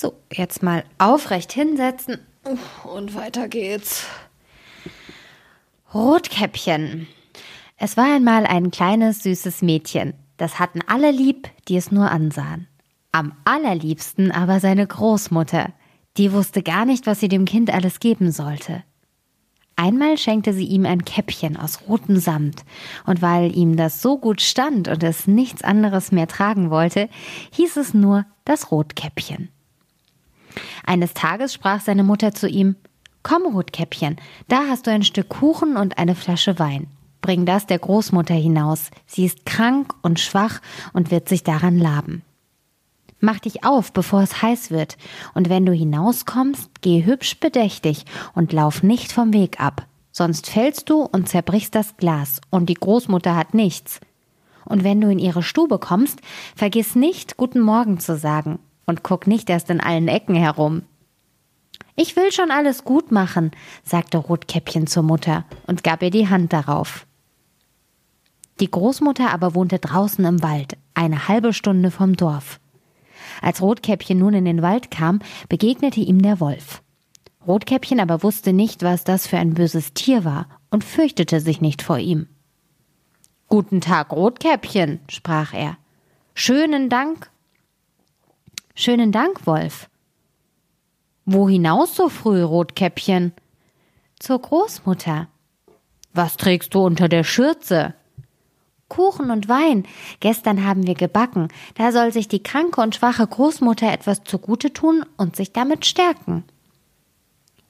So, jetzt mal aufrecht hinsetzen. Und weiter geht's. Rotkäppchen. Es war einmal ein kleines, süßes Mädchen. Das hatten alle lieb, die es nur ansahen. Am allerliebsten aber seine Großmutter. Die wusste gar nicht, was sie dem Kind alles geben sollte. Einmal schenkte sie ihm ein Käppchen aus rotem Samt, und weil ihm das so gut stand und es nichts anderes mehr tragen wollte, hieß es nur das Rotkäppchen. Eines Tages sprach seine Mutter zu ihm Komm, Rotkäppchen, da hast du ein Stück Kuchen und eine Flasche Wein. Bring das der Großmutter hinaus, sie ist krank und schwach und wird sich daran laben. Mach dich auf, bevor es heiß wird, und wenn du hinauskommst, geh hübsch bedächtig und lauf nicht vom Weg ab, sonst fällst du und zerbrichst das Glas, und die Großmutter hat nichts. Und wenn du in ihre Stube kommst, vergiss nicht, guten Morgen zu sagen, und guck nicht erst in allen Ecken herum. Ich will schon alles gut machen, sagte Rotkäppchen zur Mutter und gab ihr die Hand darauf. Die Großmutter aber wohnte draußen im Wald, eine halbe Stunde vom Dorf. Als Rotkäppchen nun in den Wald kam, begegnete ihm der Wolf. Rotkäppchen aber wusste nicht, was das für ein böses Tier war und fürchtete sich nicht vor ihm. Guten Tag, Rotkäppchen, sprach er. Schönen Dank. Schönen Dank, Wolf. Wo hinaus so früh, Rotkäppchen? Zur Großmutter. Was trägst du unter der Schürze? Kuchen und Wein. Gestern haben wir gebacken. Da soll sich die kranke und schwache Großmutter etwas zugute tun und sich damit stärken.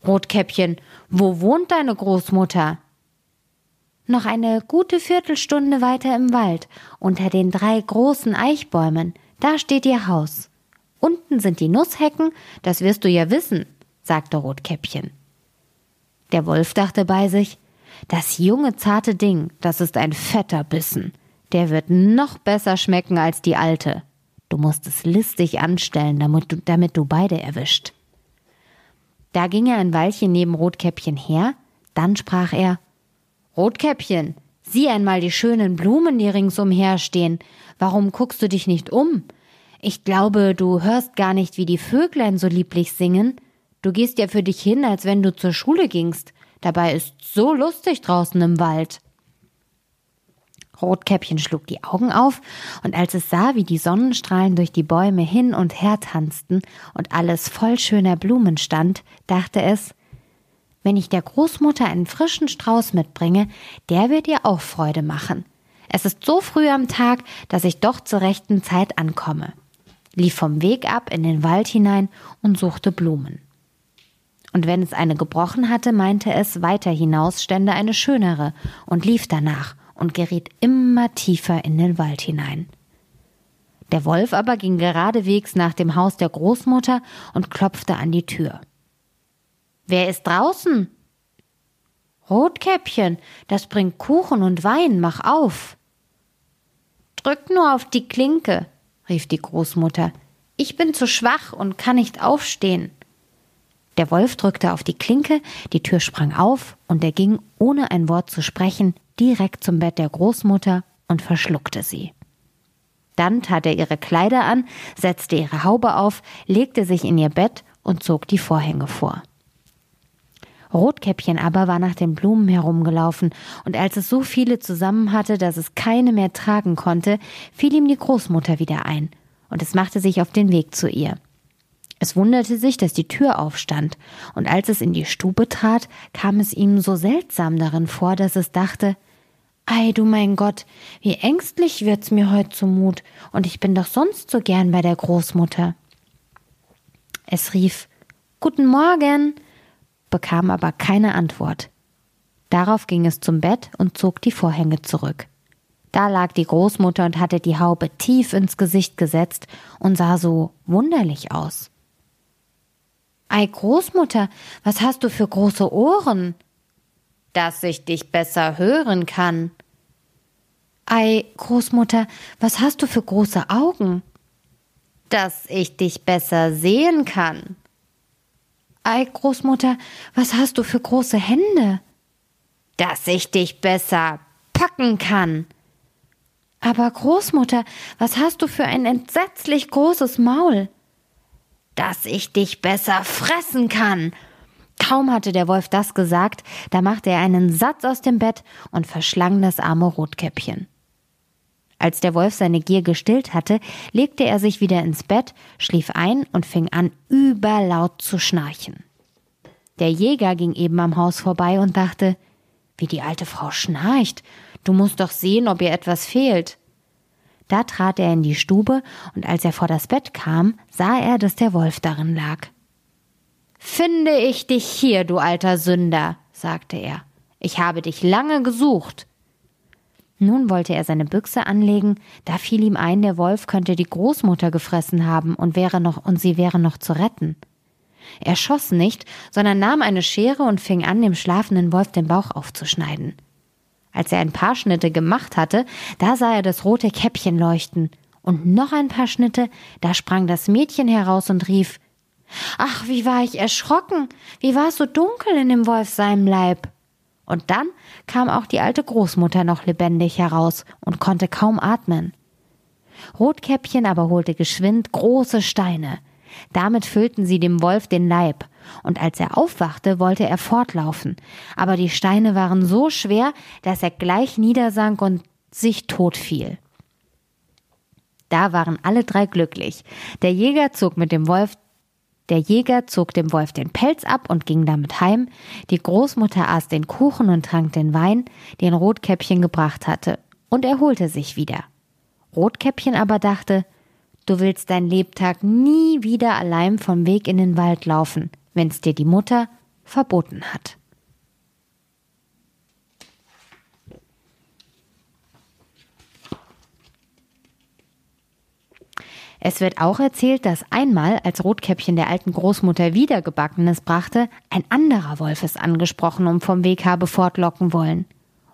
Rotkäppchen, wo wohnt deine Großmutter? Noch eine gute Viertelstunde weiter im Wald, unter den drei großen Eichbäumen. Da steht ihr Haus. Unten sind die Nusshecken, das wirst du ja wissen, sagte Rotkäppchen. Der Wolf dachte bei sich, das junge, zarte Ding, das ist ein fetter Bissen. Der wird noch besser schmecken als die alte. Du musst es listig anstellen, damit du, damit du beide erwischt. Da ging er ein Weilchen neben Rotkäppchen her, dann sprach er Rotkäppchen, sieh einmal die schönen Blumen, die ringsumher stehen. Warum guckst du dich nicht um? Ich glaube, du hörst gar nicht, wie die Vöglein so lieblich singen. Du gehst ja für dich hin, als wenn du zur Schule gingst. Dabei ist so lustig draußen im Wald. Rotkäppchen schlug die Augen auf, und als es sah, wie die Sonnenstrahlen durch die Bäume hin und her tanzten und alles voll schöner Blumen stand, dachte es, wenn ich der Großmutter einen frischen Strauß mitbringe, der wird ihr auch Freude machen. Es ist so früh am Tag, dass ich doch zur rechten Zeit ankomme, lief vom Weg ab in den Wald hinein und suchte Blumen und wenn es eine gebrochen hatte, meinte es, weiter hinaus stände eine schönere und lief danach und geriet immer tiefer in den Wald hinein. Der Wolf aber ging geradewegs nach dem Haus der Großmutter und klopfte an die Tür. Wer ist draußen? Rotkäppchen, das bringt Kuchen und Wein, mach auf. Drück nur auf die Klinke, rief die Großmutter. Ich bin zu schwach und kann nicht aufstehen. Der Wolf drückte auf die Klinke, die Tür sprang auf und er ging, ohne ein Wort zu sprechen, direkt zum Bett der Großmutter und verschluckte sie. Dann tat er ihre Kleider an, setzte ihre Haube auf, legte sich in ihr Bett und zog die Vorhänge vor. Rotkäppchen aber war nach den Blumen herumgelaufen, und als es so viele zusammen hatte, dass es keine mehr tragen konnte, fiel ihm die Großmutter wieder ein, und es machte sich auf den Weg zu ihr. Es wunderte sich, dass die Tür aufstand, und als es in die Stube trat, kam es ihm so seltsam darin vor, dass es dachte, Ei, du mein Gott, wie ängstlich wird's mir heut zumut, und ich bin doch sonst so gern bei der Großmutter. Es rief Guten Morgen, bekam aber keine Antwort. Darauf ging es zum Bett und zog die Vorhänge zurück. Da lag die Großmutter und hatte die Haube tief ins Gesicht gesetzt und sah so wunderlich aus. Ei, Großmutter, was hast du für große Ohren? Dass ich dich besser hören kann. Ei, Großmutter, was hast du für große Augen? Dass ich dich besser sehen kann. Ei, Großmutter, was hast du für große Hände? Dass ich dich besser packen kann. Aber Großmutter, was hast du für ein entsetzlich großes Maul? dass ich dich besser fressen kann. Kaum hatte der Wolf das gesagt, da machte er einen Satz aus dem Bett und verschlang das arme Rotkäppchen. Als der Wolf seine Gier gestillt hatte, legte er sich wieder ins Bett, schlief ein und fing an, überlaut zu schnarchen. Der Jäger ging eben am Haus vorbei und dachte, wie die alte Frau schnarcht, du musst doch sehen, ob ihr etwas fehlt. Da trat er in die Stube, und als er vor das Bett kam, sah er, dass der Wolf darin lag. Finde ich dich hier, du alter Sünder, sagte er. Ich habe dich lange gesucht. Nun wollte er seine Büchse anlegen, da fiel ihm ein, der Wolf könnte die Großmutter gefressen haben und wäre noch und sie wäre noch zu retten. Er schoss nicht, sondern nahm eine Schere und fing an, dem schlafenden Wolf den Bauch aufzuschneiden. Als er ein paar Schnitte gemacht hatte, da sah er das rote Käppchen leuchten. Und noch ein paar Schnitte, da sprang das Mädchen heraus und rief Ach, wie war ich erschrocken. Wie war es so dunkel in dem Wolf seinem Leib. Und dann kam auch die alte Großmutter noch lebendig heraus und konnte kaum atmen. Rotkäppchen aber holte geschwind große Steine. Damit füllten sie dem Wolf den Leib, und als er aufwachte, wollte er fortlaufen, aber die Steine waren so schwer, dass er gleich niedersank und sich tot fiel. Da waren alle drei glücklich. Der Jäger zog mit dem Wolf der Jäger zog dem Wolf den Pelz ab und ging damit heim, die Großmutter aß den Kuchen und trank den Wein, den Rotkäppchen gebracht hatte, und erholte sich wieder. Rotkäppchen aber dachte, du willst dein Lebtag nie wieder allein vom Weg in den Wald laufen wenn's dir die Mutter verboten hat. Es wird auch erzählt, dass einmal, als Rotkäppchen der alten Großmutter wieder Gebackenes brachte, ein anderer Wolf es angesprochen und vom Weg habe fortlocken wollen.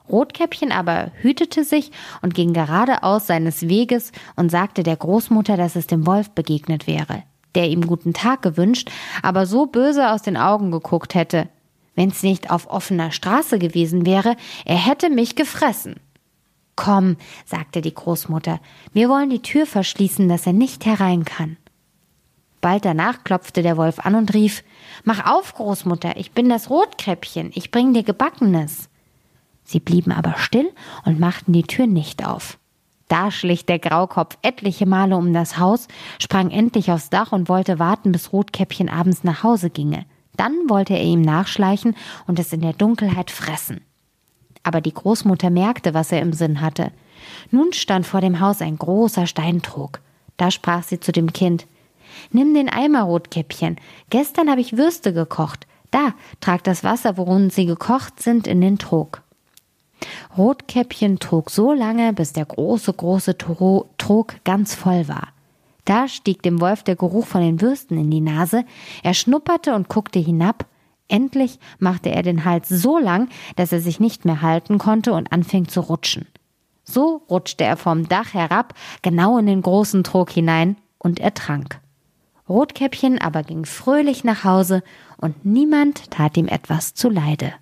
Rotkäppchen aber hütete sich und ging geradeaus seines Weges und sagte der Großmutter, dass es dem Wolf begegnet wäre der ihm guten Tag gewünscht, aber so böse aus den Augen geguckt hätte. Wenn's nicht auf offener Straße gewesen wäre, er hätte mich gefressen. Komm, sagte die Großmutter, wir wollen die Tür verschließen, dass er nicht herein kann. Bald danach klopfte der Wolf an und rief Mach auf, Großmutter, ich bin das Rotkäppchen, ich bring dir Gebackenes. Sie blieben aber still und machten die Tür nicht auf. Da schlich der Graukopf etliche Male um das Haus, sprang endlich aufs Dach und wollte warten, bis Rotkäppchen abends nach Hause ginge. Dann wollte er ihm nachschleichen und es in der Dunkelheit fressen. Aber die Großmutter merkte, was er im Sinn hatte. Nun stand vor dem Haus ein großer Steintrog. Da sprach sie zu dem Kind Nimm den Eimer, Rotkäppchen. Gestern habe ich Würste gekocht. Da, trag das Wasser, worin sie gekocht sind, in den Trog. Rotkäppchen trug so lange, bis der große, große Trog ganz voll war. Da stieg dem Wolf der Geruch von den Würsten in die Nase, er schnupperte und guckte hinab, endlich machte er den Hals so lang, dass er sich nicht mehr halten konnte und anfing zu rutschen. So rutschte er vom Dach herab, genau in den großen Trog hinein, und ertrank. Rotkäppchen aber ging fröhlich nach Hause, und niemand tat ihm etwas zuleide.